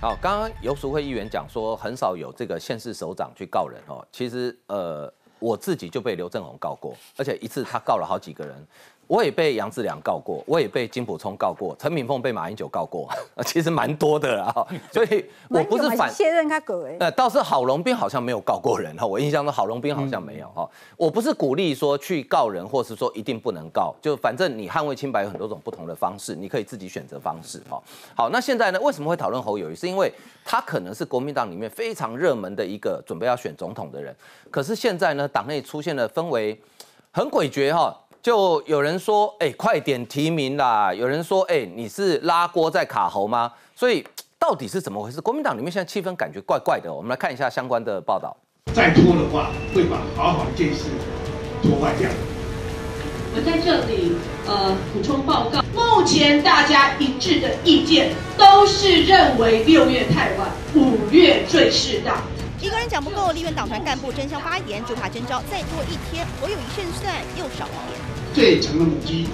好，刚刚游淑慧议员讲说，很少有这个县市首长去告人哦。其实，呃，我自己就被刘正宏告过，而且一次他告了好几个人。我也被杨志良告过，我也被金普聪告过，陈敏凤被马英九告过，其实蛮多的啦。所以 我不是反卸任他狗哎。呃，倒是郝龙斌好像没有告过人哈，我印象中郝龙斌好像没有哈。我不是鼓励说去告人，或是说一定不能告，就反正你捍卫清白有很多种不同的方式，你可以自己选择方式哈。好，那现在呢，为什么会讨论侯友谊？是因为他可能是国民党里面非常热门的一个准备要选总统的人，可是现在呢，党内出现了氛围很诡谲哈。就有人说，哎，快点提名啦！有人说，哎，你是拉锅在卡喉吗？所以到底是怎么回事？国民党里面现在气氛感觉怪怪的。我们来看一下相关的报道。再拖的话，会把好好一件事拖坏掉。我在这里呃补充报告，目前大家一致的意见都是认为六月太晚，五月最适当。一个人讲不够，立院党团干部争相发言，就怕征召再多一天，我有一胜算又少一点。最强的母鸡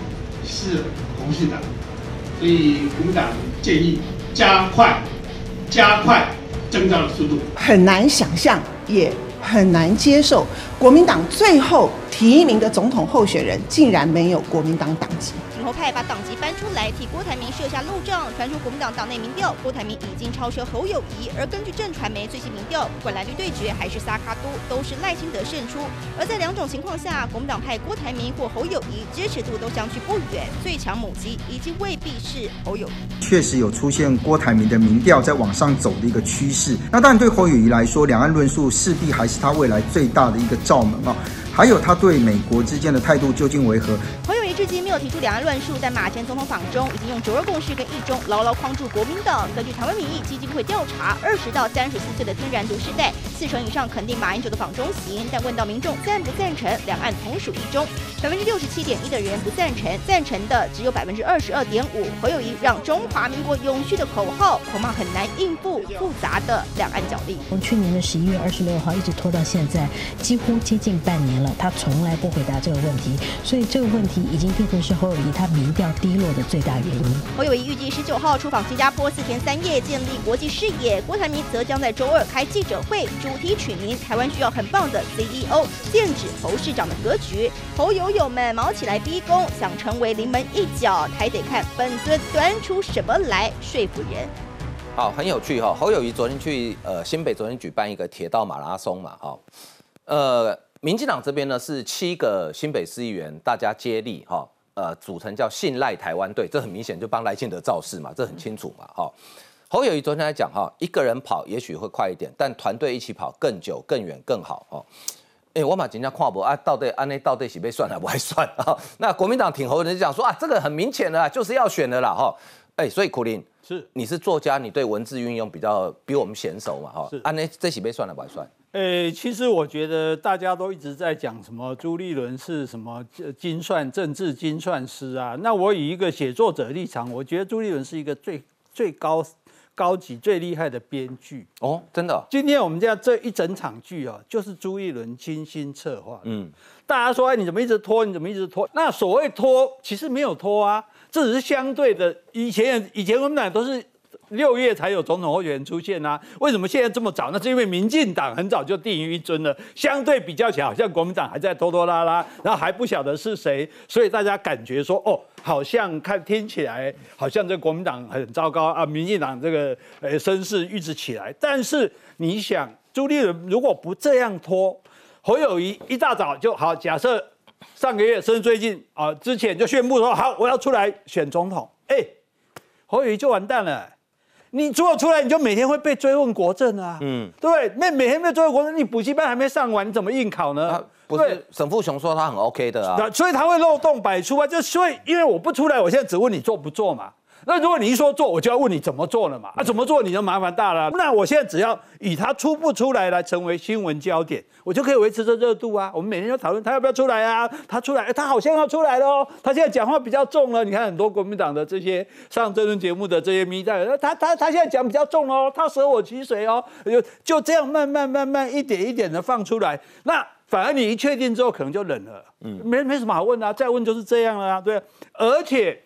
是红信党，所以国民党建议加快加快征召的速度。很难想象，也很难接受，国民党最后提名的总统候选人竟然没有国民党党籍。侯派把党籍搬出来，替郭台铭设下路障。传出国民党党内民调，郭台铭已经超车侯友谊。而根据正传媒最新民调，不管蓝绿对决还是萨卡都，都是赖清德胜出。而在两种情况下，国民党派郭台铭或侯友谊支持度都相去不远。最强母鸡已经未必是侯友谊。确实有出现郭台铭的民调在往上走的一个趋势。那当然对侯友谊来说，两岸论述势必还是他未来最大的一个罩门啊。还有他对美国之间的态度究竟为何？至今没有提出两岸论述，在马前总统访中已经用九二共识跟一中牢牢框住国民党。根据台湾民意基金会调查，二十到三十四岁的天然独世代，四成以上肯定马英九的访中行，但问到民众赞不赞成两岸同属一中，百分之六十七点一的人不赞成，赞成的只有百分之二十二点五。侯友谊让中华民国永续的口号，恐怕很难应付复杂的两岸角力。从去年的十一月二十六号一直拖到现在，几乎接近半年了，他从来不回答这个问题，所以这个问题已经。变成是侯友谊他民调低落的最大原因。侯友谊预计十九号出访新加坡四天三夜，建立国际视野。郭台铭则将在周二开记者会，主主题取名“台湾需要很棒的 CEO”，剑指侯市长的格局。侯友友们毛起来逼宫，想成为临门一脚，还得看本尊端出什么来说服人。好，很有趣哈。侯友谊昨天去呃新北，昨天举办一个铁道马拉松嘛，哈，呃。民进党这边呢是七个新北市议员，大家接力哈，呃，组成叫信赖台湾队，这很明显就帮赖清德造势嘛，这很清楚嘛，哈。侯友谊昨天来讲哈，一个人跑也许会快一点，但团队一起跑更久、更远、更好哦。哎，我马今天跨博啊，到底安内到底是被算了不还算啊？那国民党挺侯人就讲说啊，这个很明显的啦，就是要选的啦哈。哎，所以苦林是你是作家，你对文字运用比较比我们娴熟嘛哈？是安内这起被算了不还算？哎，其实我觉得大家都一直在讲什么朱立伦是什么精算政治精算师啊。那我以一个写作者立场，我觉得朱立伦是一个最最高高级、最厉害的编剧哦，真的。今天我们家这一整场剧啊，就是朱一伦精心策划。嗯，大家说，哎，你怎么一直拖？你怎么一直拖？那所谓拖，其实没有拖啊，这只是相对的。以前以前我们俩都是。六月才有总统候选人出现啊？为什么现在这么早？那是因为民进党很早就定于一尊了，相对比较起来，好像国民党还在拖拖拉拉，然后还不晓得是谁，所以大家感觉说，哦，好像看听起来好像这国民党很糟糕啊，民进党这个呃声势一直起来。但是你想，朱立伦如果不这样拖，侯友谊一大早就好，假设上个月甚至最近啊之前就宣布说好，我要出来选总统，哎，侯友谊就完蛋了。你如果出来，你就每天会被追问国政啊，嗯，对，那每天被追问国政，你补习班还没上完，你怎么应考呢？不是，沈富雄说他很 OK 的啊，所以他会漏洞百出啊，就所以因为我不出来，我现在只问你做不做嘛。那如果你一说做，我就要问你怎么做了嘛？啊，怎么做你就麻烦大了。那我现在只要以他出不出来来成为新闻焦点，我就可以维持这热度啊。我们每天就讨论他要不要出来啊？他出来，他好像要出来了哦。他现在讲话比较重了。你看很多国民党的这些上这轮节目的这些迷在，他他他现在讲比较重哦，他舍我其谁哦？就就这样慢慢慢慢一点一点的放出来。那反而你一确定之后，可能就冷了。嗯，没没什么好问啊，再问就是这样了啊。对，而且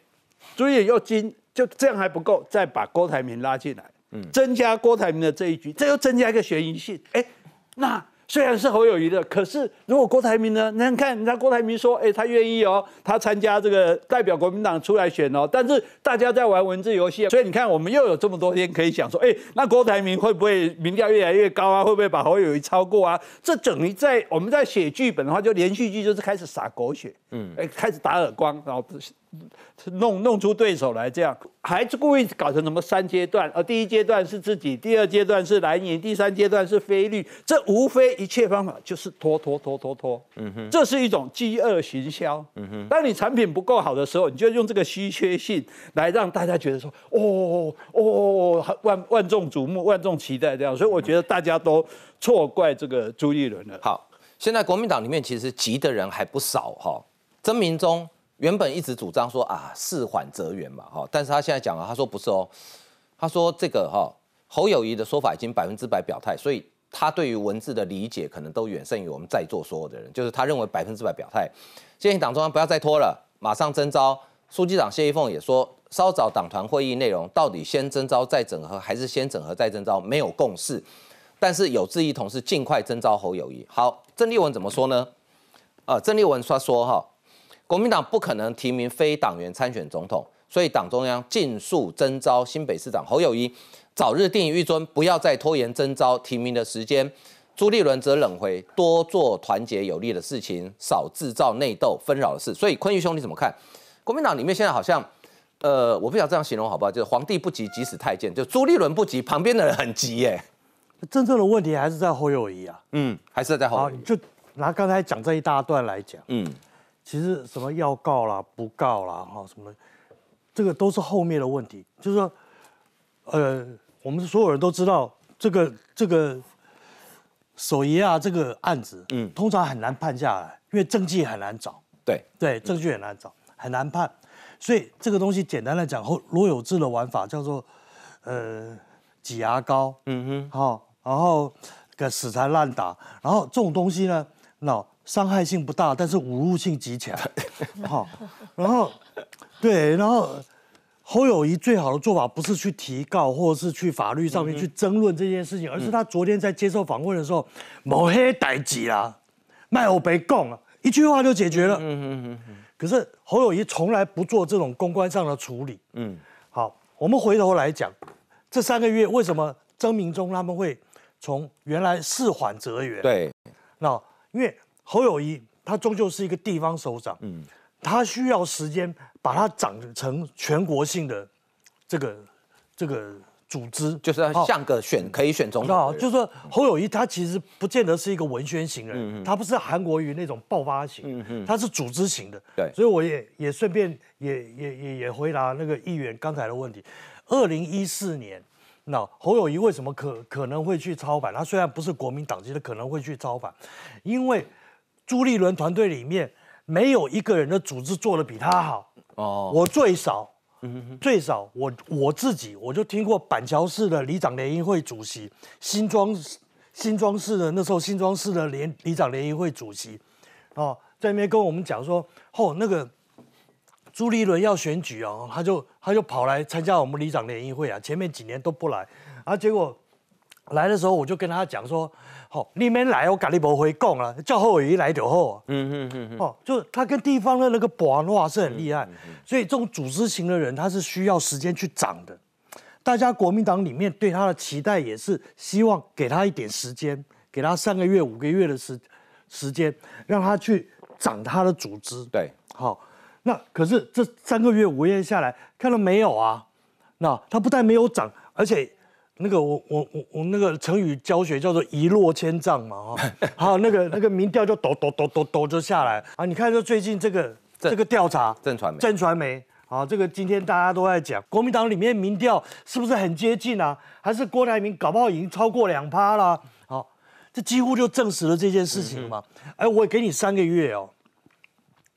朱毅又今。就这样还不够，再把郭台铭拉进来，增加郭台铭的这一局，这又增加一个悬疑性。哎，那。虽然是侯友谊的，可是如果郭台铭呢？你看，人家郭台铭说，哎，他愿意哦，他参加这个代表国民党出来选哦。但是大家在玩文字游戏，所以你看，我们又有这么多天可以想说，哎，那郭台铭会不会民调越来越高啊？会不会把侯友谊超过啊？这等于在我们在写剧本的话，就连续剧就是开始撒狗血，嗯，哎，开始打耳光，然后。弄弄出对手来，这样还是故意搞成什么三阶段？而第一阶段是自己，第二阶段是蓝营，第三阶段是菲律。这无非一切方法就是拖拖拖拖拖。嗯哼，这是一种饥饿行销。嗯哼，当你产品不够好的时候，你就用这个稀缺性来让大家觉得说，哦哦，万万众瞩目，万众期待这样。所以我觉得大家都错怪这个朱立伦了。好，现在国民党里面其实急的人还不少哈，曾明忠。原本一直主张说啊，事缓则圆嘛，哈，但是他现在讲了，他说不是哦，他说这个哈，侯友谊的说法已经百分之百表态，所以他对于文字的理解可能都远胜于我们在座所有的人，就是他认为百分之百表态，建议党中央不要再拖了，马上征召。书记长谢依凤也说，稍早党团会议内容到底先征召再整合，还是先整合再征召，没有共识，但是有志一同是尽快征召侯友谊。好，郑丽文怎么说呢？啊，郑丽文他说哈。国民党不可能提名非党员参选总统，所以党中央尽速征召新北市长侯友谊，早日定于尊，不要再拖延征召提名的时间。朱立伦则冷回，多做团结有利的事情，少制造内斗纷扰的事。所以坤玉兄，你怎么看？国民党里面现在好像，呃，我不晓得这样形容好不好？就是皇帝不急急死太监，就朱立伦不急，旁边的人很急耶。真正的问题还是在侯友谊啊。嗯，还是在侯友谊。就拿刚才讲这一大段来讲，嗯。其实什么要告啦、不告啦，哈，什么，这个都是后面的问题。就是说，呃，我们所有人都知道，这个这个守爷啊，这个案子，嗯，通常很难判下来，因为证据很难找。对对，证据很难找，很难判。所以这个东西简单来讲，后罗有志的玩法叫做，呃，挤牙膏，嗯哼，好，然后个死缠烂打，然后这种东西呢，那。伤害性不大，但是侮辱性极强。好，然后，对，然后侯友谊最好的做法不是去提告，或者是去法律上面去争论这件事情，而是他昨天在接受访问的时候，某黑逮几啦，卖我被供啊，一句话就解决了。嗯嗯嗯。可是侯友谊从来不做这种公关上的处理。嗯。好，我们回头来讲，这三个月为什么曾明忠他们会从原来事缓则圆？对。那因为。侯友谊他终究是一个地方首长，嗯，他需要时间把它长成全国性的这个这个组织，就是要像个选可以选总统。就是说侯友谊他其实不见得是一个文宣型人，他不是韩国瑜那种爆发型，嗯他是组织型的。对，所以我也也顺便也也也也回答那个议员刚才的问题。二零一四年，那侯友谊为什么可可能会去操反？他虽然不是国民党籍的，可能会去操反，因为。朱立伦团队里面没有一个人的组织做的比他好。哦，我最少，最少我我自己我就听过板桥市的里长联谊会主席，新庄新庄市的那时候新庄市的联里长联谊会主席，哦，在那边跟我们讲说，哦那个朱立伦要选举哦，他就他就跑来参加我们里长联谊会啊，前面几年都不来，啊结果来的时候我就跟他讲说。好，你们来，我跟你不会讲了，叫后裔来就好。嗯嗯嗯哦，就是他跟地方的那个博话是很厉害，所以这种组织型的人，他是需要时间去长的。大家国民党里面对他的期待也是希望给他一点时间，给他三个月、五个月的时时间，让他去长他的组织。对，好，那可是这三个月、五个月下来，看到没有啊？那他不但没有长，而且。那个我我我我那个成语教学叫做一落千丈嘛哈，好那个那个民调就抖抖抖抖抖就下来啊！你看，就最近这个这个调查，正传媒正传媒啊，这个今天大家都在讲国民党里面民调是不是很接近啊？还是郭台铭搞不好已经超过两趴了？好，这几乎就证实了这件事情嘛。哎，我给你三个月哦。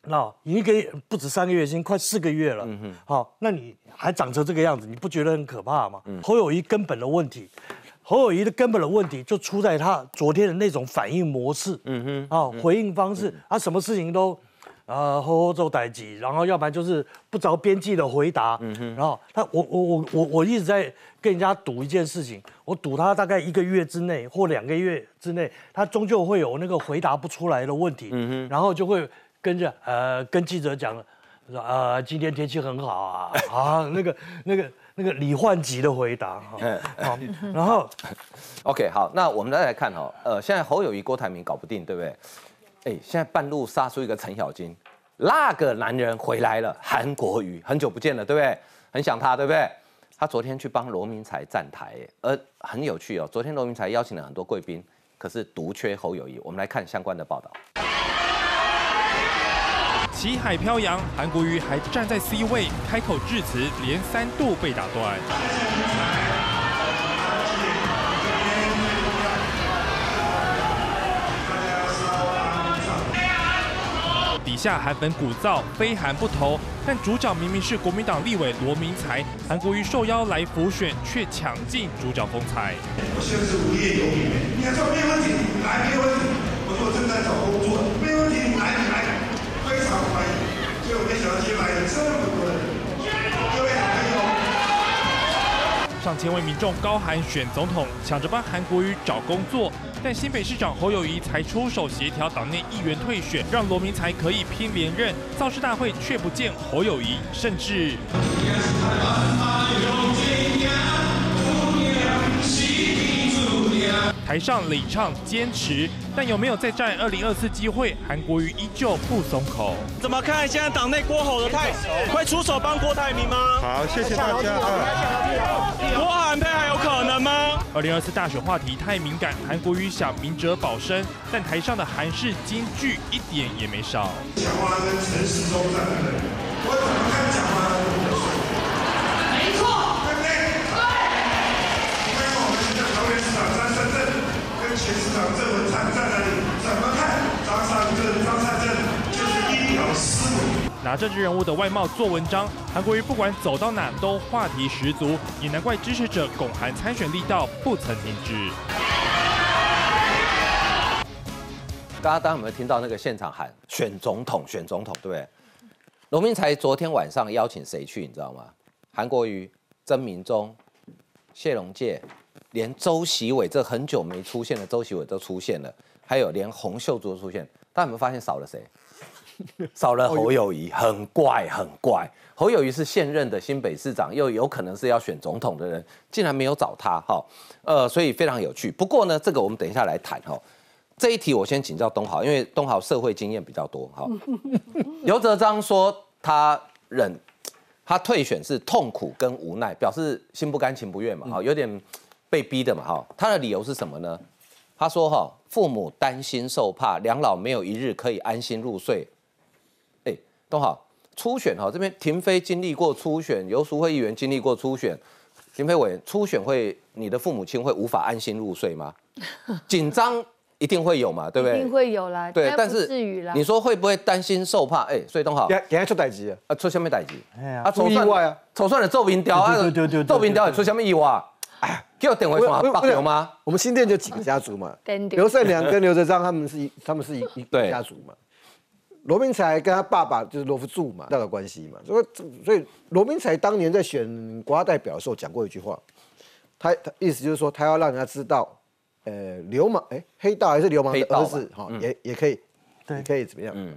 那已经给不止三个月，已经快四个月了。好，那你还长成这个样子，你不觉得很可怕吗？侯友谊根本的问题，侯友谊的根本的问题就出在他昨天的那种反应模式。嗯哼，啊，回应方式，他什么事情都，呃，吼吼做代际，然后要不然就是不着边际的回答。嗯哼。然后他，我我我我我一直在跟人家赌一件事情，我赌他大概一个月之内或两个月之内，他终究会有那个回答不出来的问题。嗯哼。然后就会跟着呃跟记者讲，说呃今天天气很好啊 啊那个那个那个李焕吉的回答哈。好，然后 OK 好，那我们再来看哈，呃现在侯友谊、郭台铭搞不定，对不对？哎，现在半路杀出一个陈小金，那个男人回来了，韩国瑜很久不见了，对不对？很想他，对不对？他昨天去帮罗明才站台，而很有趣哦。昨天罗明才邀请了很多贵宾，可是独缺侯友谊。我们来看相关的报道。旗海飘扬，韩国瑜还站在 C 位，开口致辞连三度被打断。底下韩粉鼓噪，非韩不投，但主角明明是国民党立委罗明才，韩国瑜受邀来辅选，却抢尽主角风采。我现在是无业游民，你还说没问题，你来没问题。我说我正在找工作，没问题，你来你来，上千位民众高喊选总统，抢着帮韩国瑜找工作。但新北市长侯友谊才出手协调党内议员退选，让罗明才可以拼连任。造势大会却不见侯友谊，甚至。台上领唱坚持，但有没有再战二零二四机会？韩国瑜依旧不松口。怎么看现在党内郭吼的态势？会出手帮郭台铭吗？好，谢谢大家。郭韩配还有可能吗？二零二四大选话题太敏感，韩国瑜想明哲保身，但台上的韩式金句一点也没少。讲话跟陈时中站的人，我怎么看讲话拿政治人物的外貌做文章，韩国瑜不管走到哪都话题十足，也难怪支持者拱韩参选力道不曾停止。大家有没有听到那个现场喊选总统、选总统，对不对？罗明才昨天晚上邀请谁去，你知道吗？韩国瑜、曾明忠、谢龙介，连周习伟这很久没出现的周习伟都出现了，还有连洪秀柱都出现，大家有没有发现少了谁？少了侯友谊，很怪，很怪。侯友谊是现任的新北市长，又有可能是要选总统的人，竟然没有找他，哈，呃，所以非常有趣。不过呢，这个我们等一下来谈，哈。这一题我先请教东豪，因为东豪社会经验比较多，哈。刘哲章说他忍，他退选是痛苦跟无奈，表示心不甘情不愿嘛，哈，有点被逼的嘛，哈。他的理由是什么呢？他说，哈，父母担心受怕，两老没有一日可以安心入睡。哎，东豪初选哈，这边廷飞经历过初选，游淑慧议员经历过初选，廷飞委员初选会，你的父母亲会无法安心入睡吗？紧张。一定会有嘛，对不对？一定会有啦，对，但是至于啦。你说会不会担心受怕？哎，所以东好，给给他出代志啊，出什么代志？哎呀，啊，出意外啊，出算了奏鸣雕啊，对对对，奏鸣雕也出什么意外？哎，给我点回什么八牛吗？我们新店就几个家族嘛，刘胜良跟刘哲章他们是一，他们是一一家族嘛。罗明才跟他爸爸就是罗福柱嘛，那个关系嘛。所以所以罗明才当年在选国家代表的时候讲过一句话，他他意思就是说他要让人家知道。呃，流氓哎，黑道还是流氓的儿子哈，也也可以，也，可以怎么样？嗯，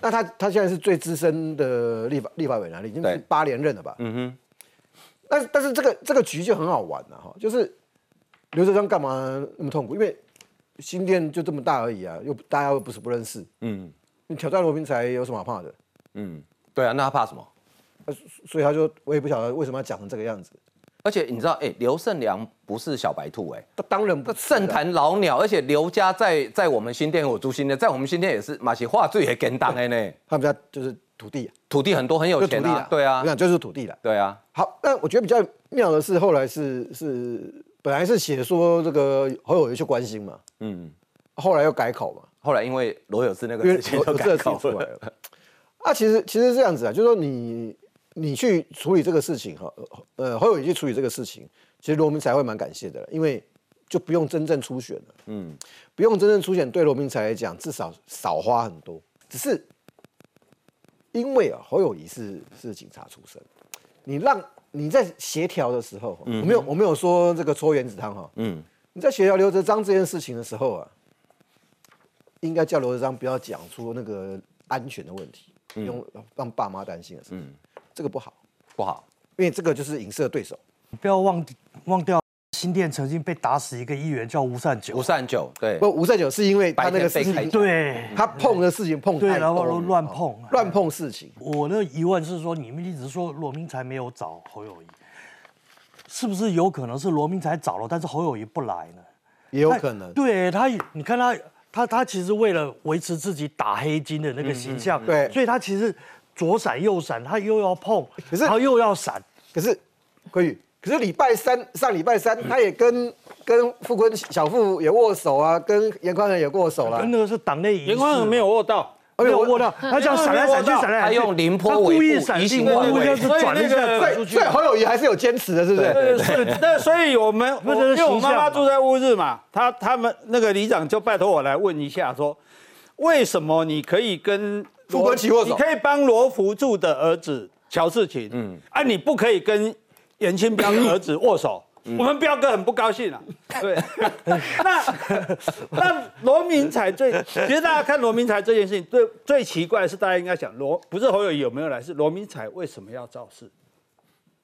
那他他现在是最资深的立法立法委员，已经是八连任了吧？嗯哼。但但是这个这个局就很好玩了哈，就是刘哲章干嘛那么痛苦？因为新店就这么大而已啊，又大家又不是不认识。嗯，你挑战罗平才有什么好怕的？嗯，对啊，那他怕什么？所以他就我也不晓得为什么要讲成这个样子。而且你知道，哎，刘胜良不是小白兔，哎，他当然不是圣坛老鸟。而且刘家在在我们新店，我住新店，在我们新店也是马其话最也跟当的呢。他们家就是土地，土地很多，很有钱的。对啊，那就是土地了。对啊。好，那我觉得比较妙的是，后来是是本来是写说这个侯友谊去关心嘛，嗯，后来又改口嘛。后来因为罗有志那个事情就改口出来了。啊，其实其实这样子啊，就是说你你去处理这个事情哈，呃，侯友谊去处理这个事情。其实罗明才会蛮感谢的，因为就不用真正初选了，嗯，不用真正初选，对罗明才来讲至少少花很多。只是因为啊，侯友谊是是警察出身，你让你在协调的时候，我没有我没有说这个搓原子汤哈，嗯，你在协调刘哲章这件事情的时候啊，应该叫刘德章不要讲出那个安全的问题，用让爸妈担心的事情，这个不好不好，因为这个就是影射对手，不要忘忘掉。新店曾经被打死一个议员，叫吴善九。吴善九，对，不，吴善九是因为他那个事情，对，他碰的事情碰对，然后乱碰，乱碰事情。我的疑问是说，你们一直说罗明才没有找侯友谊，是不是有可能是罗明才找了，但是侯友谊不来呢？也有可能。对他，你看他，他他其实为了维持自己打黑金的那个形象，对，所以他其实左闪右闪，他又要碰，可是他又要闪，可是可以。可是礼拜三上礼拜三，他也跟跟傅坤小傅也握手啊，跟严宽仁也握手了。那个是党内严宽仁没有握到，没有握到，他这样闪来闪去，闪来闪去他用凌波故意闪进所以那个所以侯友谊还是有坚持的，是不是？对是。那所以我们因为我妈妈住在乌日嘛，他他们那个里长就拜托我来问一下，说为什么你可以跟傅国奇握手，你可以帮罗福柱的儿子乔世琴，嗯，啊，你不可以跟。严清 标儿子握手，我们彪哥很不高兴啊。对，那那罗明才最，其实大家看罗明才这件事情，最最奇怪的是，大家应该想罗不是侯友有没有来，是罗明才为什么要造势？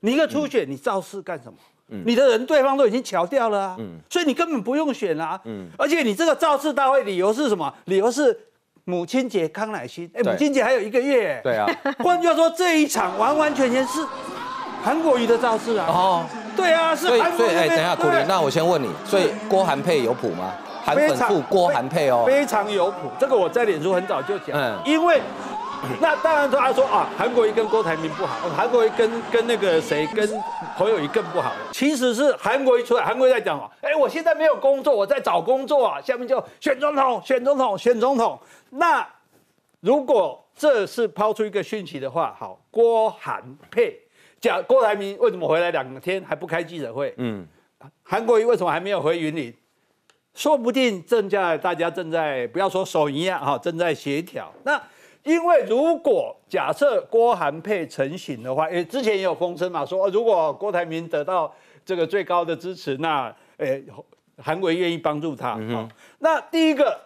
你一个初选，你造势干什么？你的人对方都已经瞧掉了啊，所以你根本不用选啊。嗯，而且你这个造势大会理由是什么？理由是母亲节康乃馨，哎，母亲节还有一个月。对啊，换句话说，这一场完完全全是。韩国瑜的造势啊！哦，对啊，是。所以，所以，哎，等一下，苦林，那我先问你，所以郭韩配有谱吗？韩粉富郭韩配哦，非常有谱。这个我在脸书很早就讲，嗯，因为那当然他说啊，韩国瑜跟郭台铭不好，韩国瑜跟跟那个谁跟侯友谊更不好。其实是韩国瑜出来，韩国瑜在讲啊，哎，我现在没有工作，我在找工作啊，下面就选总统，选总统，选总统。那如果这是抛出一个讯息的话，好，郭韩配。讲郭台铭为什么回来两天还不开记者会？嗯，韩国瑜为什么还没有回云林？说不定正在大家正在不要说手一样哈，正在协调。那因为如果假设郭韩配成型的话，诶，之前也有风声嘛，说如果郭台铭得到这个最高的支持，那诶，韩国瑜愿意帮助他。好，那第一个。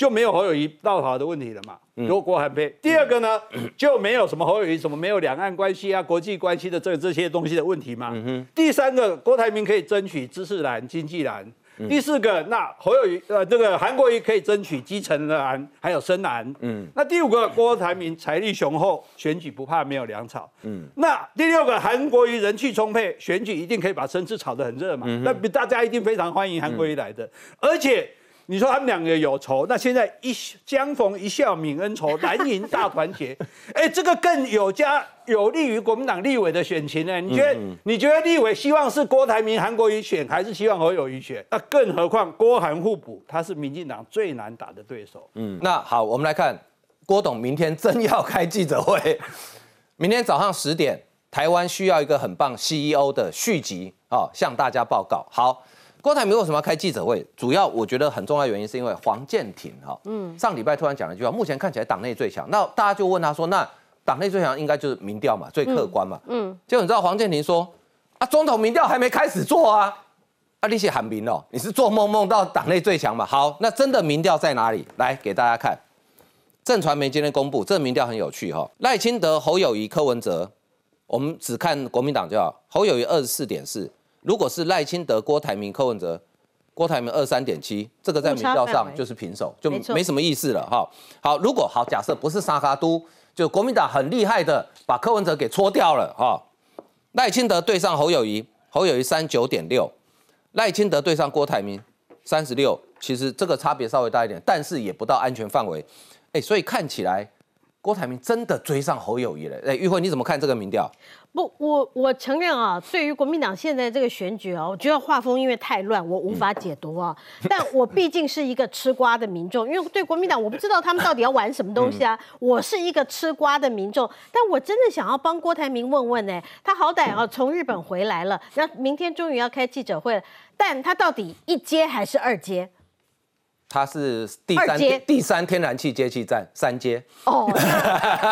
就没有侯友谊到好的问题了嘛？如果郭韩配，第二个呢，就没有什么侯友谊什么没有两岸关系啊、国际关系的这这些东西的问题嘛。第三个，郭台铭可以争取知识蓝、经济蓝。第四个，那侯友谊呃，这个韩国瑜可以争取基层蓝，还有深蓝。嗯。那第五个，郭台铭财力雄厚，选举不怕没有粮草。嗯。那第六个，韩国瑜人气充沛，选举一定可以把声势炒得很热嘛。那大家一定非常欢迎韩国瑜来的，而且。你说他们两个有仇，那现在一相逢一笑泯恩仇，蓝营大团结，哎，这个更有加有利于国民党立委的选情呢？你觉得？你觉得立委希望是郭台铭、韩国瑜选，还是希望侯友谊选？那更何况郭韩互补，他是民进党最难打的对手。嗯，那好，我们来看郭董明天真要开记者会，明天早上十点，台湾需要一个很棒 CEO 的续集啊，向大家报告。好。郭台铭为什么要开记者会？主要我觉得很重要原因是因为黄建庭哈，嗯，上礼拜突然讲了一句话，目前看起来党内最强。那大家就问他说，那党内最强应该就是民调嘛，最客观嘛，嗯。结果你知道黄建庭说，啊，总统民调还没开始做啊，啊，你写喊民哦，你是做梦梦到党内最强嘛？好，那真的民调在哪里？来给大家看，正传媒今天公布，这个民调很有趣哈，赖清德、侯友谊、柯文哲，我们只看国民党就好，侯友谊二十四点四。如果是赖清德、郭台铭、柯文哲，郭台铭二三点七，这个在民调上就是平手，就没什么意思了哈。好，如果好假设不是沙卡都，就国民党很厉害的把柯文哲给搓掉了哈。赖清德对上侯友谊，侯友谊三九点六，赖清德对上郭台铭三十六，其实这个差别稍微大一点，但是也不到安全范围。哎，所以看起来。郭台铭真的追上侯友谊了，哎，玉慧你怎么看这个民调？不，我我承认啊，对于国民党现在这个选举啊，我觉得画风因为太乱，我无法解读啊。但我毕竟是一个吃瓜的民众，因为对国民党我不知道他们到底要玩什么东西啊。我是一个吃瓜的民众，但我真的想要帮郭台铭问问呢，他好歹啊从日本回来了，那明天终于要开记者会了，但他到底一阶还是二阶？它是第三第三天然气接气站三阶哦，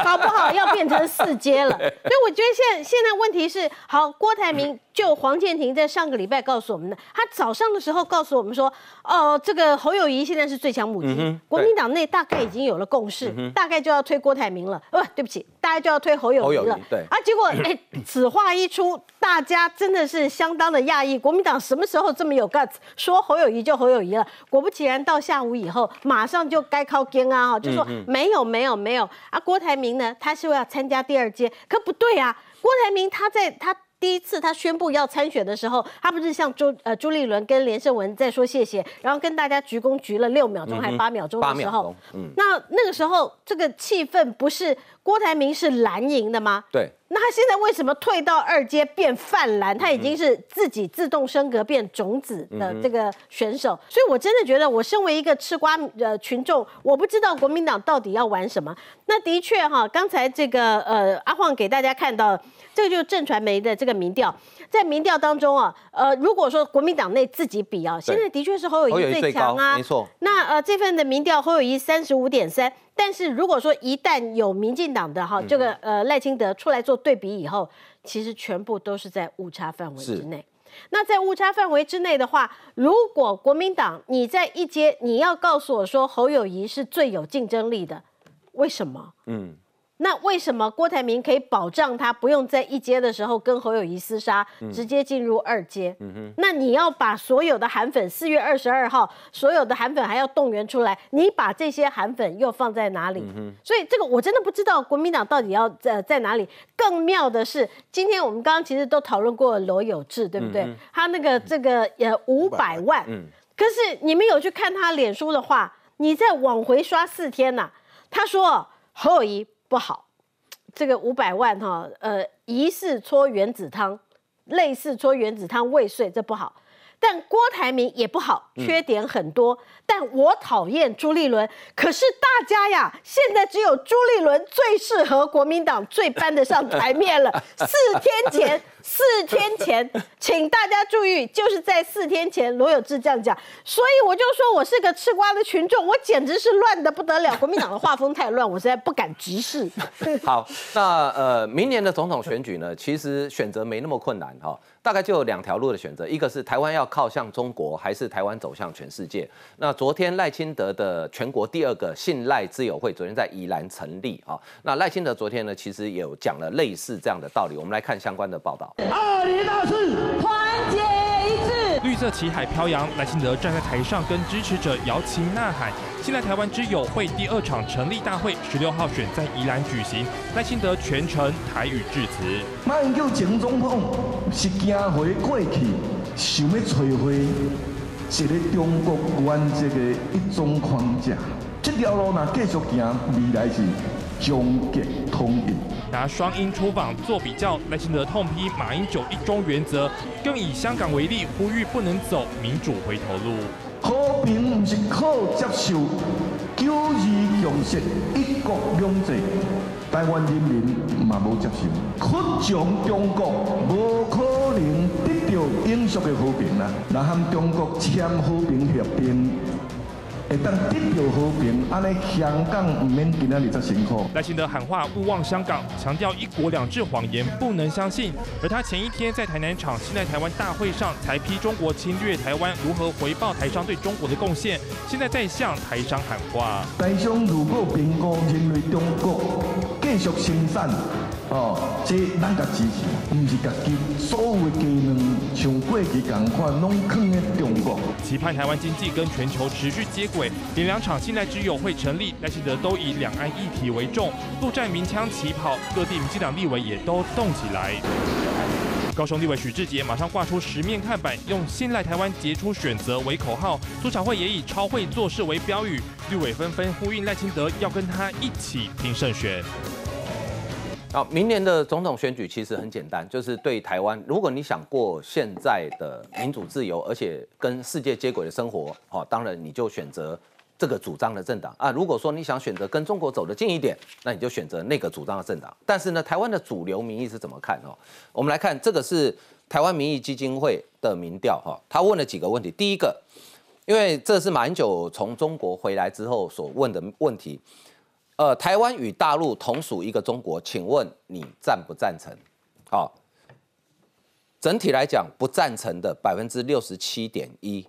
搞不好要变成四阶了。所以我觉得现在现在问题是，好，郭台铭就黄建庭在上个礼拜告诉我们的，他早上的时候告诉我们说，哦，这个侯友谊现在是最强母鸡，国民党内大概已经有了共识，大概就要推郭台铭了。呃，对不起，大概就要推侯友谊了。对啊，结果 哎，此话一出，大家真的是相当的讶异，国民党什么时候这么有 guts，说侯友谊就侯友谊了？果不其然，到。下午以后，马上就该靠边啊！就说没有没有没有啊！郭台铭呢，他是要参加第二届，可不对啊！郭台铭他在他第一次他宣布要参选的时候，他不是向朱呃朱立伦跟连胜文在说谢谢，然后跟大家鞠躬鞠了六秒钟还八秒钟的时候，嗯，那那个时候这个气氛不是郭台铭是蓝营的吗？对。那他现在为什么退到二阶变泛蓝？他已经是自己自动升格变种子的这个选手，所以我真的觉得，我身为一个吃瓜的群众，我不知道国民党到底要玩什么。那的确哈，刚才这个呃阿晃给大家看到，这个就是正传媒的这个民调，在民调当中啊，呃如果说国民党内自己比啊，现在的确是侯友谊最强啊，没错。那呃这份的民调，侯友谊三十五点三。但是如果说一旦有民进党的哈这个呃赖清德出来做对比以后，其实全部都是在误差范围之内。那在误差范围之内的话，如果国民党你在一阶你要告诉我说侯友谊是最有竞争力的，为什么？嗯。那为什么郭台铭可以保障他不用在一阶的时候跟侯友谊厮杀，直接进入二阶？那你要把所有的韩粉四月二十二号所有的韩粉还要动员出来，你把这些韩粉又放在哪里？所以这个我真的不知道国民党到底要在在哪里。更妙的是，今天我们刚刚其实都讨论过罗有志，对不对？他那个这个呃五百万，可是你们有去看他脸书的话，你再往回刷四天呐，他说侯友谊。不好，这个五百万哈，呃，疑似搓原子汤，类似搓原子汤未遂，这不好。但郭台铭也不好，缺点很多。但我讨厌朱立伦，可是大家呀，现在只有朱立伦最适合国民党，最搬得上台面了。四天前，四天前，请大家注意，就是在四天前，罗有志这样讲，所以我就说我是个吃瓜的群众，我简直是乱的不得了。国民党的画风太乱，我实在不敢直视。好，那呃，明年的总统选举呢，其实选择没那么困难哈。大概就有两条路的选择，一个是台湾要靠向中国，还是台湾走向全世界。那昨天赖清德的全国第二个信赖自由会昨天在宜兰成立啊。那赖清德昨天呢，其实也有讲了类似这样的道理。我们来看相关的报道。二零二四团结一致，绿色旗海飘扬，赖清德站在台上跟支持者摇旗呐喊。现在台湾之友会第二场成立大会十六号选在宜兰举行，赖清德全程台语致辞。马英九前总统是惊回过去，想要摧毁一个中国原则的一种框架。这条路若继续行，未来是终结统一。拿双英出访做比较，赖清德痛批马英九一中原则，更以香港为例，呼吁不能走民主回头路。和平不是靠接受九二共识、一国两制，台湾人民嘛无接受。扩张中国，无可能得到永续的和平啦。那和中国签和平协定。会当得到和平，安尼香港唔免今仔日这辛苦。赖清德喊话勿忘香港，强调一国两制谎言不能相信。而他前一天在台南场现在台湾大会上，才批中国侵略台湾如何回报台商对中国的贡献，现在在向台商喊话。台商如果评估认为中国继续生产。哦，这咱家支持，不是家己所有的技能像过去同款拢放在中国。期盼台湾经济跟全球持续接轨，连两场信赖之友会成立，赖清德都以两岸议题为重，陆战鸣枪起跑，各地民进党立委也都动起来。高雄立委许志杰马上挂出十面看板，用“信赖台湾，杰出选择”为口号，苏巧慧也以“超会做事”为标语，立委纷纷呼应赖清德要跟他一起拼胜选。好，明年的总统选举其实很简单，就是对台湾，如果你想过现在的民主自由，而且跟世界接轨的生活，哦，当然你就选择这个主张的政党啊。如果说你想选择跟中国走得近一点，那你就选择那个主张的政党。但是呢，台湾的主流民意是怎么看哦？我们来看这个是台湾民意基金会的民调哈，他问了几个问题。第一个，因为这是马英九从中国回来之后所问的问题。呃，台湾与大陆同属一个中国，请问你赞不赞成？好，整体来讲不赞成的百分之六十七点一。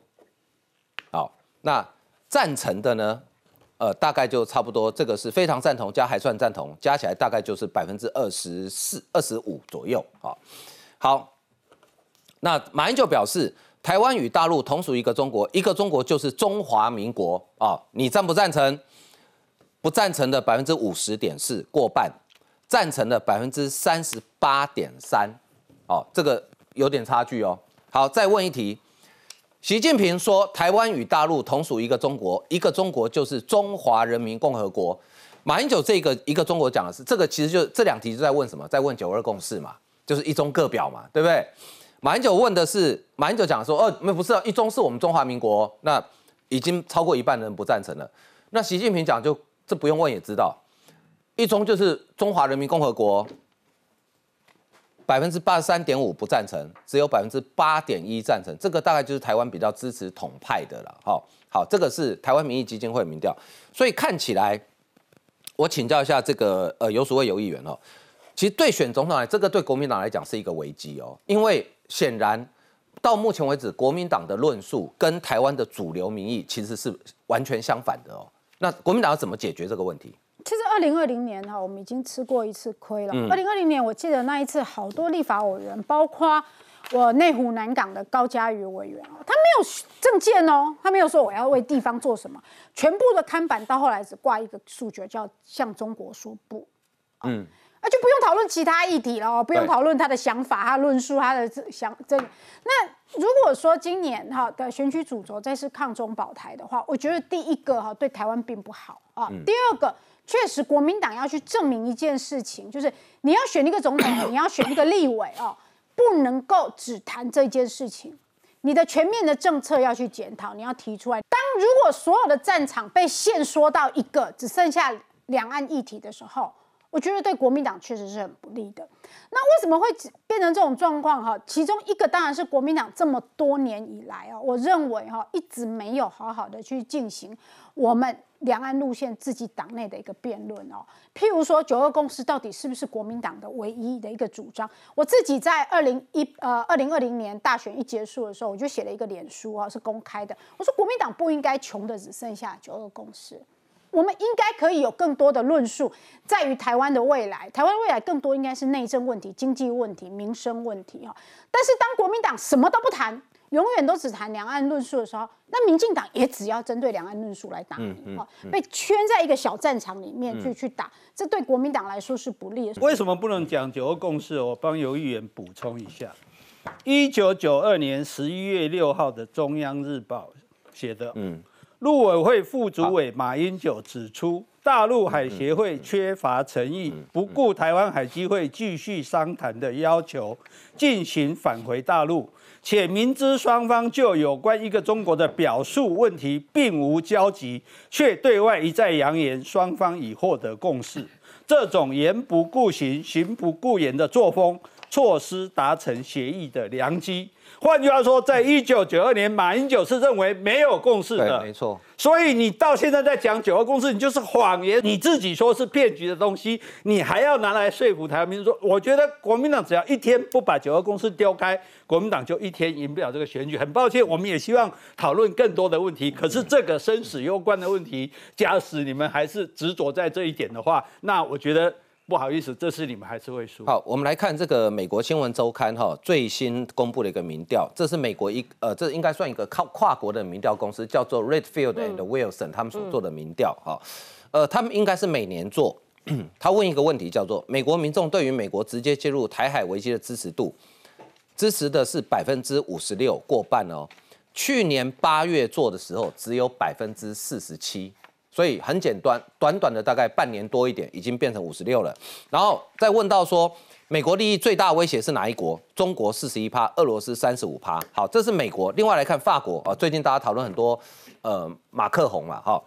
好，那赞成的呢？呃，大概就差不多，这个是非常赞同加还算赞同，加起来大概就是百分之二十四、二十五左右。好，好，那马英九表示。台湾与大陆同属一个中国，一个中国就是中华民国啊！你赞不赞成？不赞成的百分之五十点四，过半；赞成的百分之三十八点三，哦，这个有点差距哦。好，再问一题：习近平说台湾与大陆同属一个中国，一个中国就是中华人民共和国。马英九这个一个中国讲的是这个，其实就这两题就在问什么？在问九二共识嘛，就是一中各表嘛，对不对？马英九问的是，马英九讲说，哦，没不是啊，一中是我们中华民国，那已经超过一半人不赞成了。那习近平讲就这不用问也知道，一中就是中华人民共和国，百分之八十三点五不赞成，只有百分之八点一赞成，这个大概就是台湾比较支持统派的了。好，好，这个是台湾民意基金会民调，所以看起来，我请教一下这个呃有所谓有议员哦，其实对选总统来，这个对国民党来讲是一个危机哦，因为。显然，到目前为止，国民党的论述跟台湾的主流民意其实是完全相反的哦。那国民党要怎么解决这个问题？其实二零二零年哈，我们已经吃过一次亏了。二零二零年，我记得那一次，好多立法委员，包括我内湖南港的高嘉瑜委员哦，他没有证件哦，他没有说我要为地方做什么，全部的看板到后来只挂一个数据，叫向中国说不。嗯。那就不用讨论其他议题了哦，不用讨论他的想法、他论述、他的想这。那如果说今年哈的选举主轴再是抗中保台的话，我觉得第一个哈对台湾并不好啊。第二个，确实国民党要去证明一件事情，就是你要选一个总统，你要选一个立委哦，不能够只谈这件事情，你的全面的政策要去检讨，你要提出来。当如果所有的战场被限缩到一个，只剩下两岸议题的时候。我觉得对国民党确实是很不利的。那为什么会变成这种状况？哈，其中一个当然是国民党这么多年以来哦，我认为哈一直没有好好的去进行我们两岸路线自己党内的一个辩论哦。譬如说九二共识到底是不是国民党的唯一的一个主张？我自己在二零一呃二零二零年大选一结束的时候，我就写了一个脸书啊，是公开的。我说国民党不应该穷的只剩下九二共识。我们应该可以有更多的论述，在于台湾的未来。台湾未来更多应该是内政问题、经济问题、民生问题哈。但是当国民党什么都不谈，永远都只谈两岸论述的时候，那民进党也只要针对两岸论述来打，哈，被圈在一个小战场里面去去打，这对国民党来说是不利的。为什么不能讲九二共识？我帮游议员补充一下：一九九二年十一月六号的《中央日报》写的，嗯。陆委会副主委马英九指出，大陆海协会缺乏诚意，不顾台湾海基会继续商谈的要求，进行返回大陆，且明知双方就有关一个中国的表述问题并无交集，却对外一再扬言双方已获得共识。这种言不顾行、行不顾言的作风，错失达成协议的良机。换句话说，在一九九二年，马英九是认为没有共识的，没错。所以你到现在在讲九二共识，你就是谎言，你自己说是骗局的东西，你还要拿来说服台湾民众。我觉得国民党只要一天不把九二共识丢开，国民党就一天赢不了这个选举。很抱歉，我们也希望讨论更多的问题，可是这个生死攸关的问题，假使你们还是执着在这一点的话，那我觉得。不好意思，这次你们还是会输。好，我们来看这个美国新闻周刊哈最新公布的一个民调，这是美国一呃，这应该算一个靠跨国的民调公司，叫做 Redfield and Wilson 他们所做的民调哈，呃，他们应该是每年做。他问一个问题，叫做美国民众对于美国直接介入台海危机的支持度，支持的是百分之五十六，过半哦。去年八月做的时候，只有百分之四十七。所以很简单，短短的大概半年多一点，已经变成五十六了。然后再问到说，美国利益最大威胁是哪一国？中国四十一趴，俄罗斯三十五趴。好，这是美国。另外来看法国啊，最近大家讨论很多，呃，马克宏嘛，哈，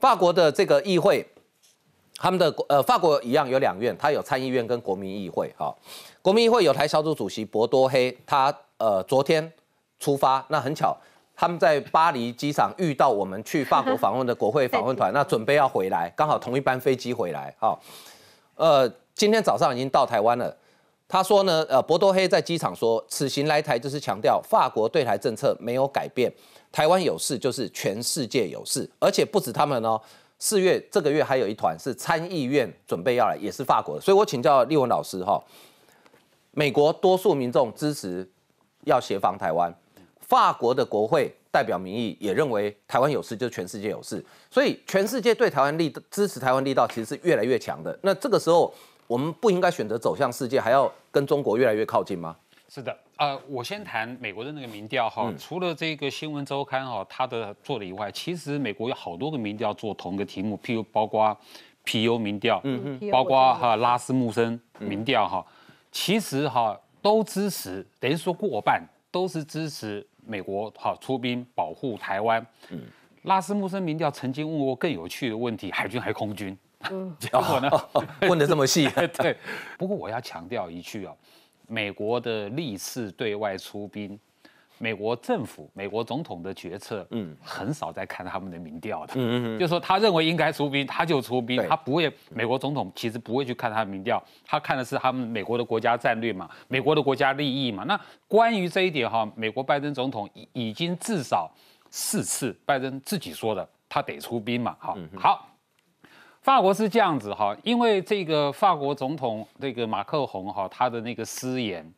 法国的这个议会，他们的呃，法国一样有两院，它有参议院跟国民议会。哈，国民议会有台小组主席博多黑，他呃昨天出发，那很巧。他们在巴黎机场遇到我们去法国访问的国会访问 团，那准备要回来，刚好同一班飞机回来。好，呃，今天早上已经到台湾了。他说呢，呃，博多黑在机场说，此行来台就是强调法国对台政策没有改变，台湾有事就是全世界有事，而且不止他们哦。四月这个月还有一团是参议院准备要来，也是法国的。所以我请教立文老师哈，美国多数民众支持要协防台湾。法国的国会代表民意也认为台湾有事就是全世界有事，所以全世界对台湾力支持台湾力道其实是越来越强的。那这个时候我们不应该选择走向世界，还要跟中国越来越靠近吗？是的，呃，我先谈美国的那个民调哈，除了这个新闻周刊哈，它的做的以外，其实美国有好多个民调做同一个题目，譬如包括皮尤民调，嗯嗯，包括哈拉斯穆森民调哈，其实哈都支持，等于说过半都是支持。美国好出兵保护台湾。嗯，拉斯穆森民调曾经问过更有趣的问题：海军还是空军？嗯，结果呢？问的这么细。对。不过我要强调一句啊，美国的历次对外出兵。美国政府、美国总统的决策，嗯，很少在看他们的民调的，嗯嗯，就说他认为应该出兵，他就出兵，他不会。美国总统其实不会去看他的民调，他看的是他们美国的国家战略嘛，美国的国家利益嘛。那关于这一点哈，美国拜登总统已已经至少四次，拜登自己说的，他得出兵嘛。好，好，法国是这样子哈，因为这个法国总统这个马克宏哈，他的那个私言。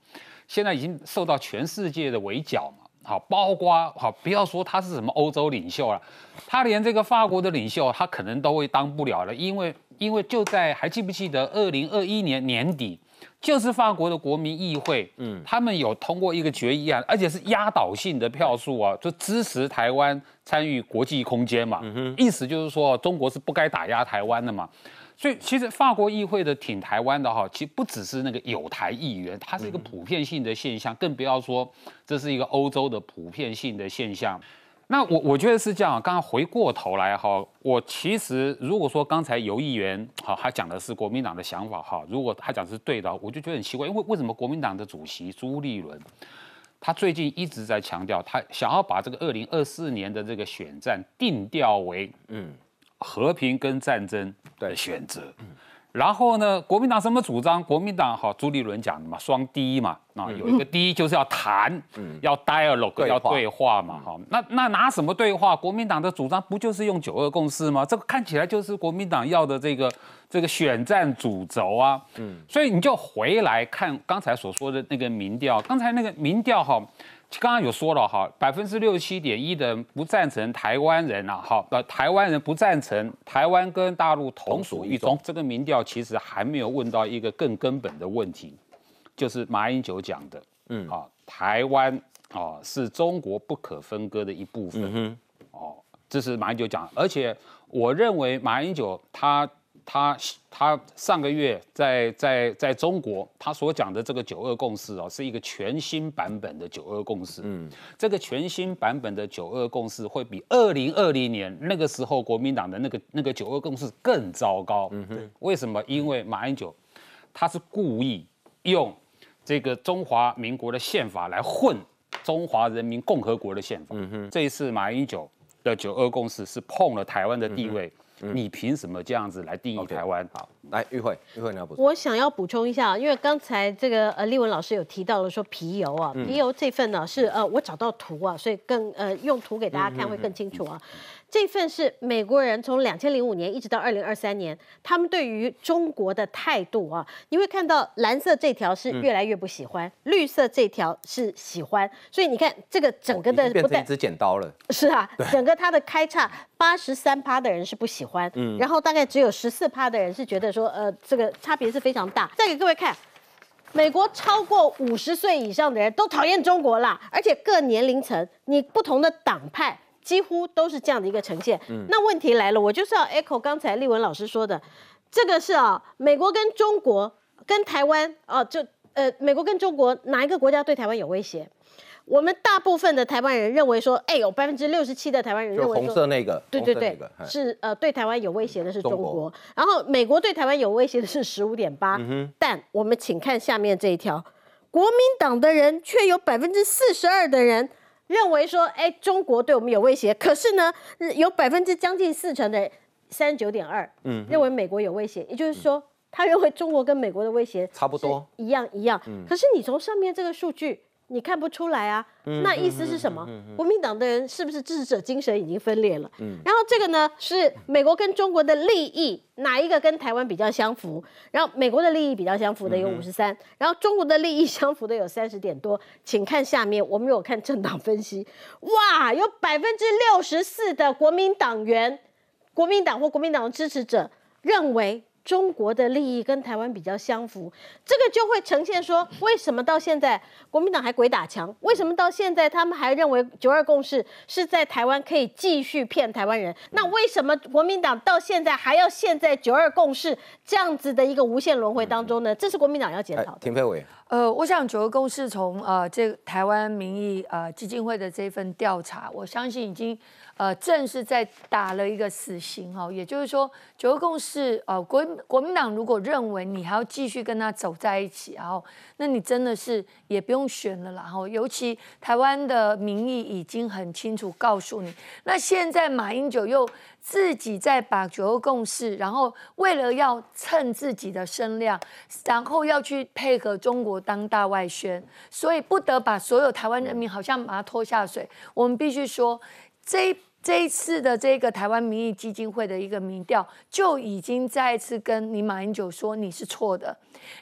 现在已经受到全世界的围剿嘛，好，包括好，不要说他是什么欧洲领袖了，他连这个法国的领袖，他可能都会当不了了，因为因为就在还记不记得二零二一年年底，就是法国的国民议会，嗯，他们有通过一个决议案，而且是压倒性的票数啊，就支持台湾参与国际空间嘛，意思就是说中国是不该打压台湾的嘛。所以其实法国议会的挺台湾的哈，其实不只是那个有台议员，它是一个普遍性的现象，更不要说这是一个欧洲的普遍性的现象。那我我觉得是这样，刚刚回过头来哈，我其实如果说刚才游议员哈他讲的是国民党的想法哈，如果他讲是对的，我就觉得很奇怪，因为为什么国民党的主席朱立伦，他最近一直在强调，他想要把这个二零二四年的这个选战定调为嗯。和平跟战争的选择，然后呢，国民党什么主张？国民党好，朱立伦讲的嘛，双第一嘛，啊，有一个第一就是要谈，嗯要 dialogue，要对话嘛，哈，那那拿什么对话？国民党的主张不就是用九二共识吗？这个看起来就是国民党要的这个这个选战主轴啊，嗯，所以你就回来看刚才所说的那个民调，刚才那个民调哈。刚刚有说了哈，百分之六十七点一的人不赞成台湾人啊，哈，呃，台湾人不赞成台湾跟大陆同属一中。这个民调其实还没有问到一个更根本的问题，就是马英九讲的，嗯，啊，台湾啊是中国不可分割的一部分，嗯哦，这是马英九讲，而且我认为马英九他。他他上个月在在在中国，他所讲的这个九二共识哦，是一个全新版本的九二共识。嗯，这个全新版本的九二共识会比二零二零年那个时候国民党的那个那个九二共识更糟糕。嗯哼，为什么？因为马英九他是故意用这个中华民国的宪法来混中华人民共和国的宪法。嗯哼，这一次马英九的九二共识是碰了台湾的地位。你凭什么这样子来定义台湾？好，来玉慧，玉慧你要补充。我想要补充一下，因为刚才这个呃立文老师有提到了说皮油啊，皮油这份呢是呃我找到图啊，所以更呃用图给大家看会更清楚啊。这份是美国人从两千零五年一直到二零二三年，他们对于中国的态度啊，你会看到蓝色这条是越来越不喜欢，绿色这条是喜欢，所以你看这个整个的变成一只剪刀了。是啊，整个它的开叉八十三趴的人是不喜欢，嗯，然后大概只有十四趴的人是觉得说，呃，这个差别是非常大。再给各位看，美国超过五十岁以上的人都讨厌中国啦，而且各年龄层，你不同的党派。几乎都是这样的一个呈现。嗯，那问题来了，我就是要 echo 刚才立文老师说的，这个是啊，美国跟中国跟台湾啊，就呃，美国跟中国哪一个国家对台湾有威胁？我们大部分的台湾人认为说，哎，有百分之六十七的台湾人认为红色那个，对对对，是呃，对台湾有威胁的是中国。然后美国对台湾有威胁的是十五点八。但我们请看下面这一条，国民党的人却有百分之四十二的人。认为说，哎，中国对我们有威胁。可是呢，有百分之将近四成的三十九点二，嗯，认为美国有威胁。也就是说，他认为中国跟美国的威胁差不多，一样一样。可是你从上面这个数据。你看不出来啊？那意思是什么？国民党的人是不是支持者精神已经分裂了？然后这个呢，是美国跟中国的利益哪一个跟台湾比较相符？然后美国的利益比较相符的有五十三，然后中国的利益相符的有三十点多。请看下面，我们有看政党分析，哇，有百分之六十四的国民党员、国民党或国民党的支持者认为。中国的利益跟台湾比较相符，这个就会呈现说，为什么到现在国民党还鬼打墙？为什么到现在他们还认为九二共识是在台湾可以继续骗台湾人？那为什么国民党到现在还要陷在九二共识这样子的一个无限轮回当中呢？这是国民党要检讨的。田飞伟，呃，我想九二共识从呃这台湾民意呃基金会的这份调查，我相信已经。呃，正是在打了一个死刑哈，也就是说，九二共识，呃，国国民党如果认为你还要继续跟他走在一起，然后，那你真的是也不用选了啦。然后，尤其台湾的民意已经很清楚告诉你，那现在马英九又自己在把九二共识，然后为了要蹭自己的声量，然后要去配合中国当大外宣，所以不得把所有台湾人民好像把他拖下水。我们必须说，这一。这一次的这个台湾民意基金会的一个民调，就已经再次跟你马英九说你是错的。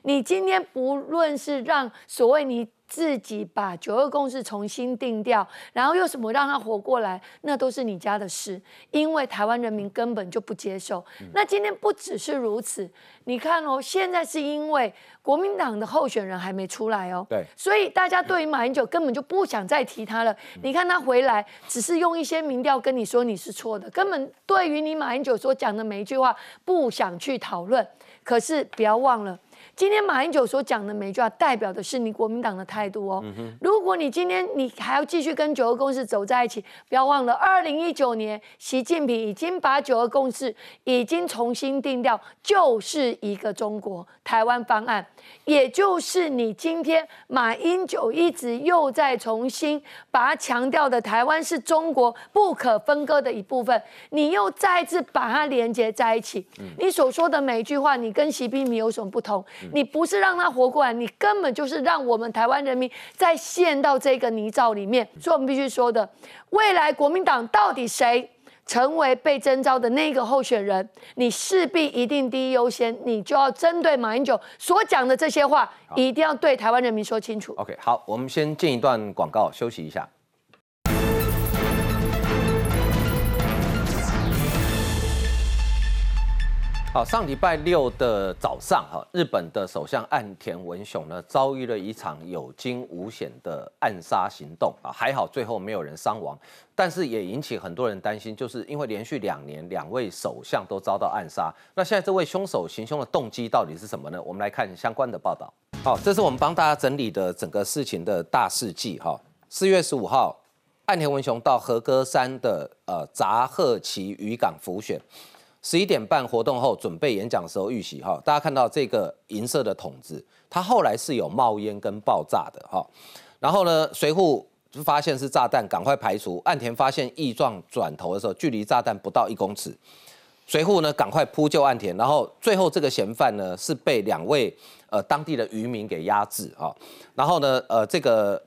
你今天不论是让所谓你。自己把九二共识重新定调，然后又什么让他活过来，那都是你家的事，因为台湾人民根本就不接受。那今天不只是如此，你看哦，现在是因为国民党的候选人还没出来哦，对，所以大家对于马英九根本就不想再提他了。你看他回来，只是用一些民调跟你说你是错的，根本对于你马英九所讲的每一句话不想去讨论。可是不要忘了。今天马英九所讲的每一句话，代表的是你国民党的态度哦。如果你今天你还要继续跟九二共识走在一起，不要忘了，二零一九年习近平已经把九二共识已经重新定调，就是一个中国台湾方案，也就是你今天马英九一直又在重新把它强调的台湾是中国不可分割的一部分，你又再次把它连接在一起。你所说的每一句话，你跟习近平有什么不同？你不是让他活过来，你根本就是让我们台湾人民再陷到这个泥沼里面。所以我们必须说的，未来国民党到底谁成为被征召的那个候选人，你势必一定第一优先，你就要针对马英九所讲的这些话，一定要对台湾人民说清楚。OK，好，我们先进一段广告，休息一下。好，上礼拜六的早上，哈，日本的首相岸田文雄呢，遭遇了一场有惊无险的暗杀行动啊，还好最后没有人伤亡，但是也引起很多人担心，就是因为连续两年两位首相都遭到暗杀，那现在这位凶手行凶的动机到底是什么呢？我们来看相关的报道。好，这是我们帮大家整理的整个事情的大事记。哈，四月十五号，岸田文雄到和歌山的呃杂贺崎渔港浮选。十一点半活动后，准备演讲的时候遇袭哈，大家看到这个银色的筒子，它后来是有冒烟跟爆炸的哈。然后呢，随护就发现是炸弹，赶快排除。岸田发现异状，转头的时候距离炸弹不到一公尺，随护呢赶快扑救岸田。然后最后这个嫌犯呢是被两位呃当地的渔民给压制哈。然后呢呃这个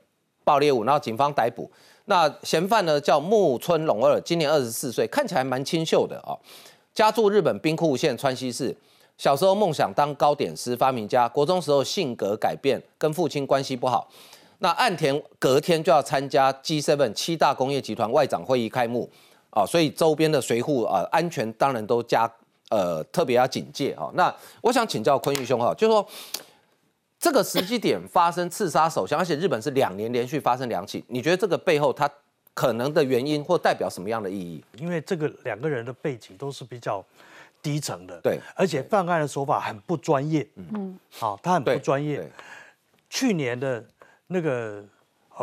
爆裂物，然后警方逮捕。那嫌犯呢叫木村龙二，今年二十四岁，看起来蛮清秀的啊。家住日本兵库县川西市，小时候梦想当糕点师、发明家。国中时候性格改变，跟父亲关系不好。那岸田隔天就要参加 G7 七大工业集团外长会议开幕啊，所以周边的随护啊安全当然都加呃特别要警戒哈。那我想请教坤玉兄哈，就是说这个时机点发生刺杀首相，而且日本是两年连续发生两起，你觉得这个背后他？可能的原因或代表什么样的意义？因为这个两个人的背景都是比较低层的，对，而且犯案的手法很不专业，嗯，好，他很不专业。去年的那个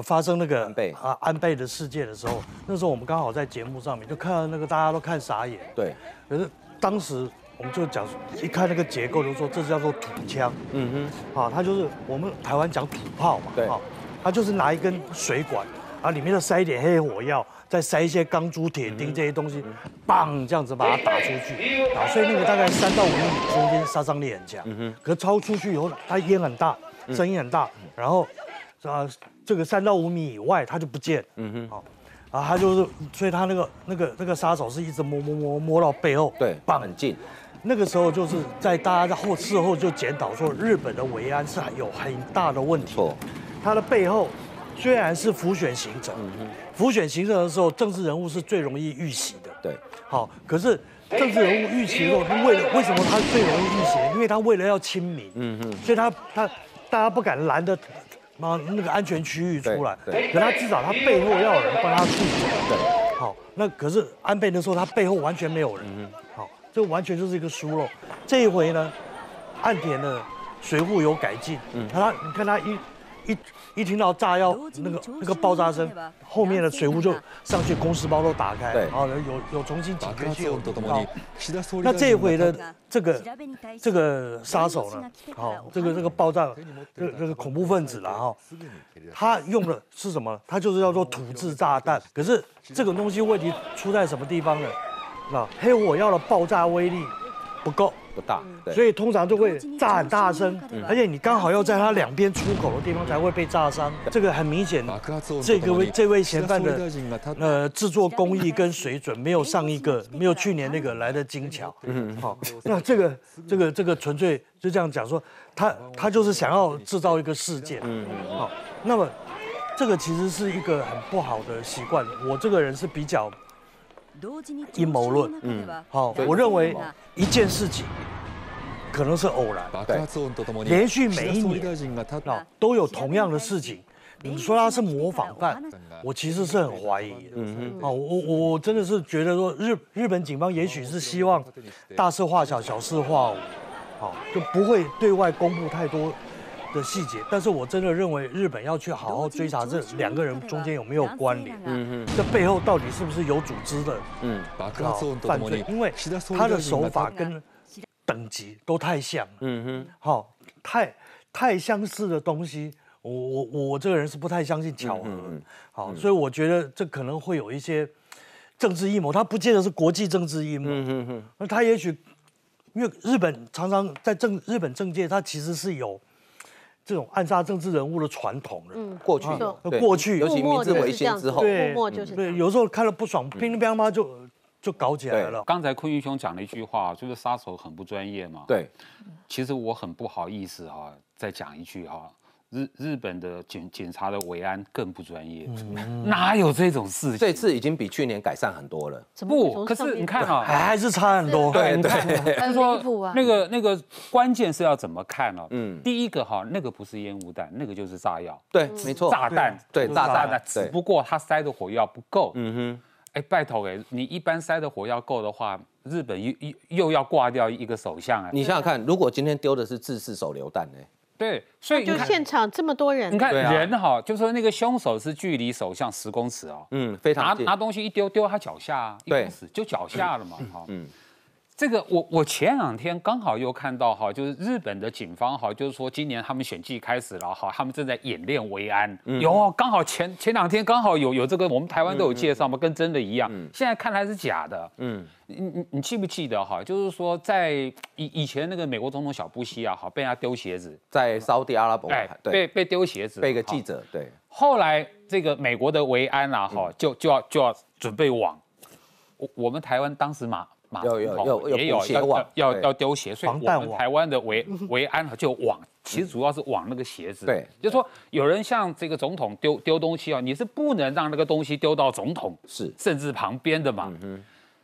发生那个啊安倍的事件的时候，那时候我们刚好在节目上面就看到那个大家都看傻眼，对。可是当时我们就讲，一看那个结构就说这叫做土枪，嗯哼，好，他就是我们台湾讲土炮嘛，对，他就是拿一根水管。啊，里面再塞一点黑火药，再塞一些钢珠、铁钉这些东西，棒这样子把它打出去，啊，所以那个大概三到五米中间杀伤力很强。嗯可是超出去以后，它烟很大，声音很大，然后啊，这个三到五米以外它就不见。嗯哼，好，啊，他就是，所以他那个那个那个杀手是一直摸摸摸摸到背后，对，棒很近。那个时候就是在大家在后事后就检讨说，日本的维安是有很大的问题。错，它的背后虽然是浮选行程，浮选行程的时候，政治人物是最容易遇袭的。对，好，可是政治人物遇袭的时候，他为了为什么他最容易遇袭？因为他为了要亲民，嗯嗯，所以他他大家不敢拦的，妈那个安全区域出来。对，可他至少他背后要有人帮他护着。对，好，那可是安倍那时候他背后完全没有人。嗯好。这完全就是一个疏漏。这一回呢，岸田的水户有改进。嗯，他你看他一一一听到炸药那个那个爆炸声，后面的水壶就上去，公事包都打开，然后有有重新警觉性有提高。那这一回的这个这个杀手呢，好，这个这个爆炸这个 这个恐怖分子了哈，他用的是什么？他就是叫做土制炸弹。可是这种东西问题出在什么地方呢？那黑火药的爆炸威力不够，不大，所以通常就会炸很大声，而且你刚好要在它两边出口的地方才会被炸伤。这个很明显，这个位这位嫌犯的呃制作工艺跟水准没有上一个，没有去年那个来的精巧。嗯，好，那这个这个这个纯粹就这样讲说，他他就是想要制造一个事件。嗯，好，那么这个其实是一个很不好的习惯。我这个人是比较。阴谋论，嗯，好，我认为一件事情可能是偶然，连续每一年啊都有同样的事情，你说他是模仿犯，我其实是很怀疑的，嗯哼，啊，我我真的是觉得说日日本警方也许是希望大事化小，小事化无，好，就不会对外公布太多。的细节，但是我真的认为日本要去好好追查这两个人中间有没有关联，嗯嗯，这背后到底是不是有组织的，嗯，犯罪？因为他的手法跟等级都太像，嗯哼，好，太太相似的东西，我我我这个人是不太相信巧合，好，所以我觉得这可能会有一些政治阴谋，他不见得是国际政治阴谋，嗯哼哼，那他也许因为日本常常在政日本政界，他其实是有。这种暗杀政治人物的传统了，嗯，过去，过去，尤其明治维新之后，对，对，有时候看了不爽，乒乒乓乓就就搞起来了。刚才坤云兄讲了一句话，就是杀手很不专业嘛。对，其实我很不好意思哈，再讲一句哈。日日本的检检查的维安更不专业，哪有这种事情？这次已经比去年改善很多了。不，可是你看啊，还是差很多。对对，他说那个那个关键是要怎么看呢？嗯，第一个哈，那个不是烟雾弹，那个就是炸药。对，没错，炸弹，对，炸弹，只不过他塞的火药不够。嗯哼，哎，拜托哎，你一般塞的火药够的话，日本又又又要挂掉一个首相哎。你想想看，如果今天丢的是自式手榴弹呢？对，所以就现场这么多人，你看人哈，就说那个凶手是距离首相十公尺哦，嗯，非常拿拿东西一丢丢他脚下，啊一公尺就脚下了嘛，哈，嗯。这个我我前两天刚好又看到哈，就是日本的警方哈，就是说今年他们选季开始了哈，他们正在演练维安。有刚好前前两天刚好有有这个，我们台湾都有介绍嘛，跟真的一样。现在看来是假的。嗯，你你你记不记得哈？就是说在以以前那个美国总统小布希啊，哈，被他丢鞋子，在沙地阿拉伯，哎，被被丢鞋子，被一个记者对。后来这个美国的维安啊，哈，就就要就要准备往我我们台湾当时马。有有有也有要要要丢鞋，所以我们台湾的维维安就往，其实主要是往那个鞋子。对，就说有人向这个总统丢丢东西啊，你是不能让那个东西丢到总统是甚至旁边的嘛。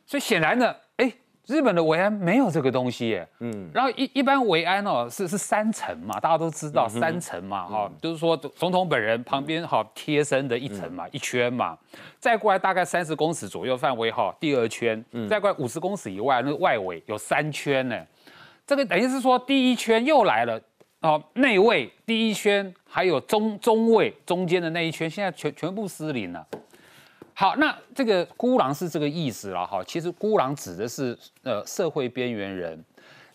所以显然呢，哎。日本的维安没有这个东西耶，嗯，然后一一般维安哦是是三层嘛，大家都知道三层嘛，哈，就是说总统本人旁边哈贴身的一层嘛，一圈嘛，再过来大概三十公尺左右范围哈，第二圈，再过来五十公尺以外那个外围有三圈呢，这个等于是说第一圈又来了哦，内卫第一圈还有中中卫中间的那一圈，现在全全部失灵了。好，那这个孤狼是这个意思了哈。其实孤狼指的是呃社会边缘人，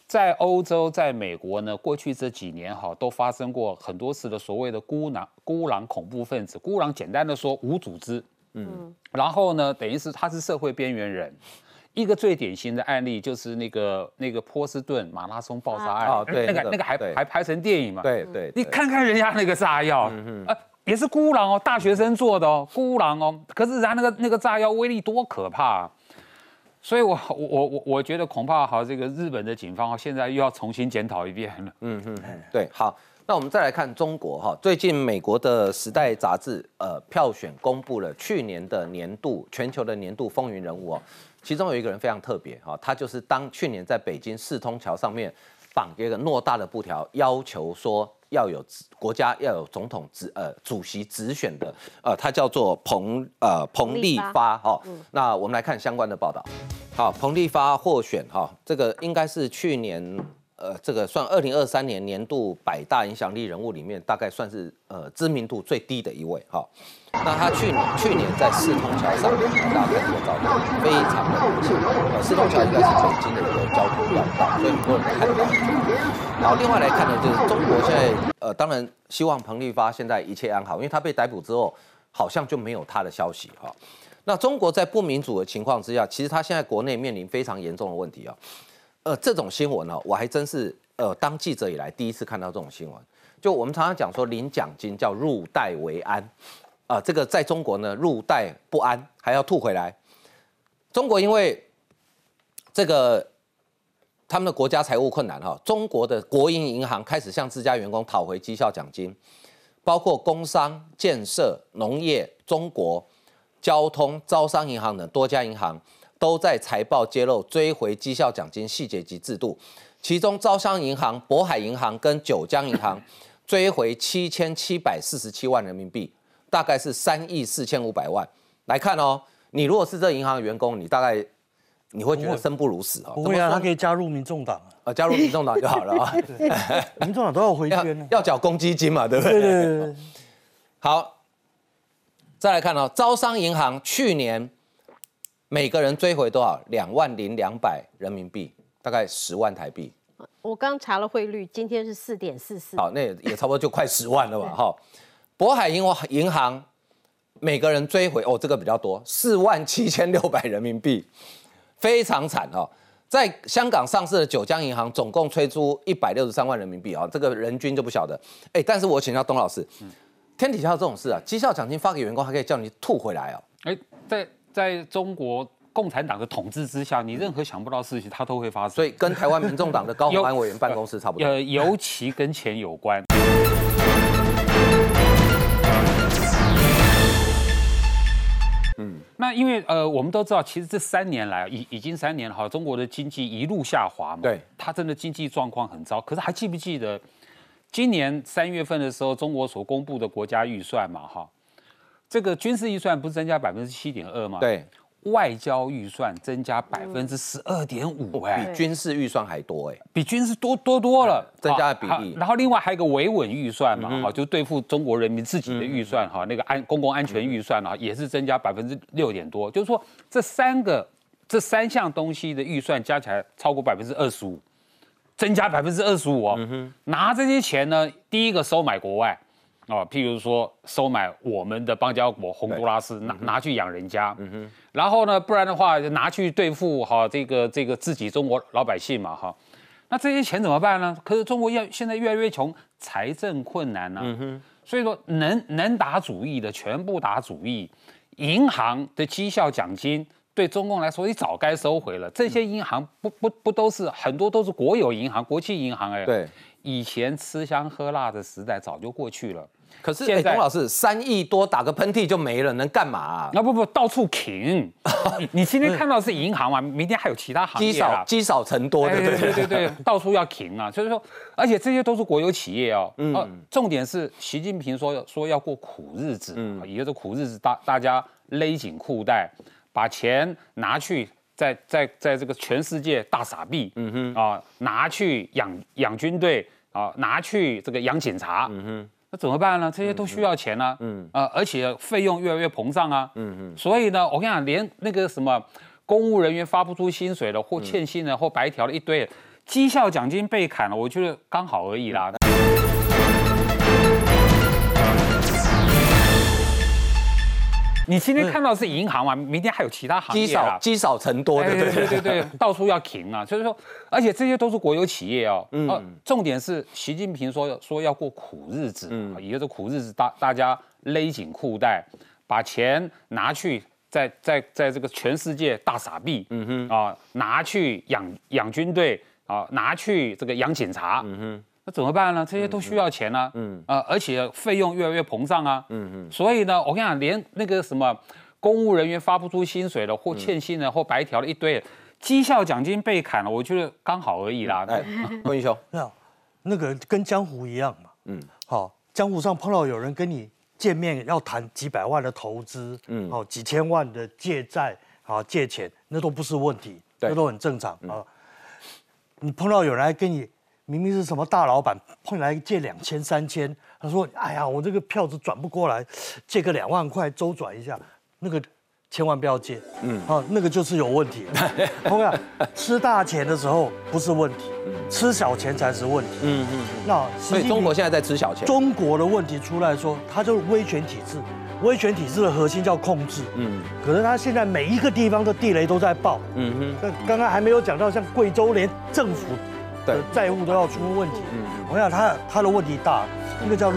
在欧洲，在美国呢，过去这几年哈，都发生过很多次的所谓的孤狼孤狼恐怖分子。孤狼简单的说，无组织，嗯，然后呢，等于是他是社会边缘人。一个最典型的案例就是那个那个波士顿马拉松爆炸案，对，那个那个还还拍成电影嘛？对对，你看看人家那个炸药，啊，也是孤狼哦，大学生做的哦，孤狼哦，可是人家那个那个炸药威力多可怕啊！所以，我我我我觉得恐怕好，这个日本的警方现在又要重新检讨一遍了。嗯嗯，对，好，那我们再来看中国哈，最近美国的时代杂志呃票选公布了去年的年度全球的年度风云人物哦，其中有一个人非常特别哈，他就是当去年在北京四通桥上面绑一个偌大的布条，要求说。要有国家要有总统直呃主席直选的呃，他叫做彭呃彭立发哈。那我们来看相关的报道。好，彭立发获选哈，这个应该是去年。呃，这个算二零二三年年度百大影响力人物里面，大概算是呃知名度最低的一位哈。那他去去年在四通桥上，大家看这个照片，非常的年轻。呃，四通桥应该是北京的一个交通要道，所以很多人看到。然后另外来看呢，就是中国现在呃，当然希望彭丽发现在一切安好，因为他被逮捕之后，好像就没有他的消息哈。那中国在不民主的情况之下，其实他现在国内面临非常严重的问题啊。呃，这种新闻呢，我还真是呃，当记者以来第一次看到这种新闻。就我们常常讲说领奖金叫入袋为安，啊，这个在中国呢入袋不安，还要吐回来。中国因为这个他们的国家财务困难哈，中国的国营银行开始向自家员工讨回绩效奖金，包括工商、建设、农业、中国、交通、招商银行等多家银行。都在财报揭露追回绩效奖金细节及制度，其中招商银行、渤海银行跟九江银行 追回七千七百四十七万人民币，大概是三亿四千五百万。来看哦，你如果是这银行的员工，你大概你会觉得生不如死啊？不会啊，他可以加入民众党啊，加入民众党就好了 啊。民众党都要回捐呢，要缴公积金嘛，对不对？对对对。好，再来看哦，招商银行去年。每个人追回多少？两万零两百人民币，大概十万台币。我刚查了汇率，今天是四点四四。好，那也差不多就快十万了吧？哈，渤海银行银行每个人追回哦，这个比较多，四万七千六百人民币，非常惨哦。在香港上市的九江银行总共催出一百六十三万人民币啊，这个人均就不晓得。哎，但是我请教董老师，天底下有这种事啊？绩效奖金发给员工，还可以叫你吐回来哦？哎，在。在中国共产党的统治之下，你任何想不到事情，它都会发生。所以跟台湾民众党的高鸿安委员办公室差不多。呃，尤其跟钱有关。嗯，那因为呃，我们都知道，其实这三年来，已已经三年了哈，中国的经济一路下滑嘛。对。它真的经济状况很糟。可是还记不记得，今年三月份的时候，中国所公布的国家预算嘛？哈。这个军事预算不是增加百分之七点二吗？对，外交预算增加百分之十二点五，哎，比军事预算还多哎，比军事多多多了，增加的比例。然后另外还有一个维稳预算嘛，哈，就对付中国人民自己的预算哈，那个安公共安全预算啊，也是增加百分之六点多。就是说这三个这三项东西的预算加起来超过百分之二十五，增加百分之二十五哦。拿这些钱呢，第一个收买国外。哦，譬如说收买我们的邦交国洪都拉斯，拿拿去养人家，嗯哼，然后呢，不然的话就拿去对付哈这个这个自己中国老百姓嘛哈，那这些钱怎么办呢？可是中国要现在越来越穷，财政困难呢，嗯哼，所以说能能打主意的全部打主意，银行的绩效奖金对中共来说，你早该收回了。这些银行不不不都是很多都是国有银行、国际银行哎，对，以前吃香喝辣的时代早就过去了。可是，哎，董老师，三亿多打个喷嚏就没了，能干嘛？啊？那不不，到处停。你今天看到是银行嘛，明天还有其他行业积少积少成多，对对对对，到处要停啊。所以说，而且这些都是国有企业哦。嗯。重点是习近平说说要过苦日子，嗯，也就是苦日子，大大家勒紧裤带，把钱拿去在在在这个全世界大傻逼，嗯哼啊，拿去养养军队啊，拿去这个养警察，嗯哼。那怎么办呢？这些都需要钱啊，嗯。啊，而且费用越来越膨胀啊，嗯嗯，所以呢，我跟你讲，连那个什么公务人员发不出薪水了，或欠薪了，或白条了一堆，绩效奖金被砍了，我觉得刚好而已啦。你今天看到是银行嘛，明天还有其他行业积少积少成多的，对对对对，到处要停啊。所以说，而且这些都是国有企业哦。嗯。重点是习近平说说要过苦日子，嗯，也就是苦日子，大大家勒紧裤带，把钱拿去在在在这个全世界大傻逼，嗯哼啊，拿去养养军队啊，拿去这个养警察，嗯哼。那怎么办呢？这些都需要钱啊，嗯啊，而且费用越来越膨胀啊，嗯嗯，所以呢，我跟你讲，连那个什么公务人员发不出薪水了，或欠薪了，或白条了一堆，绩效奖金被砍了，我觉得刚好而已啦。哎，郭英雄，那那个跟江湖一样嘛，嗯，好，江湖上碰到有人跟你见面要谈几百万的投资，嗯，好，几千万的借债，好借钱，那都不是问题，那都很正常啊。你碰到有人来跟你。明明是什么大老板碰来借两千三千，他说：“哎呀，我这个票子转不过来，借个两万块周转一下，那个千万不要借，嗯，啊，那个就是有问题。同样，吃大钱的时候不是问题，吃小钱才是问题。嗯嗯。那所以中国现在在吃小钱。中国的问题出来说，它就是威权体制，威权体制的核心叫控制。嗯。可是它现在每一个地方的地雷都在爆。嗯哼。那刚刚还没有讲到，像贵州连政府。债务都要出问题，我想他他的问题大，一个叫。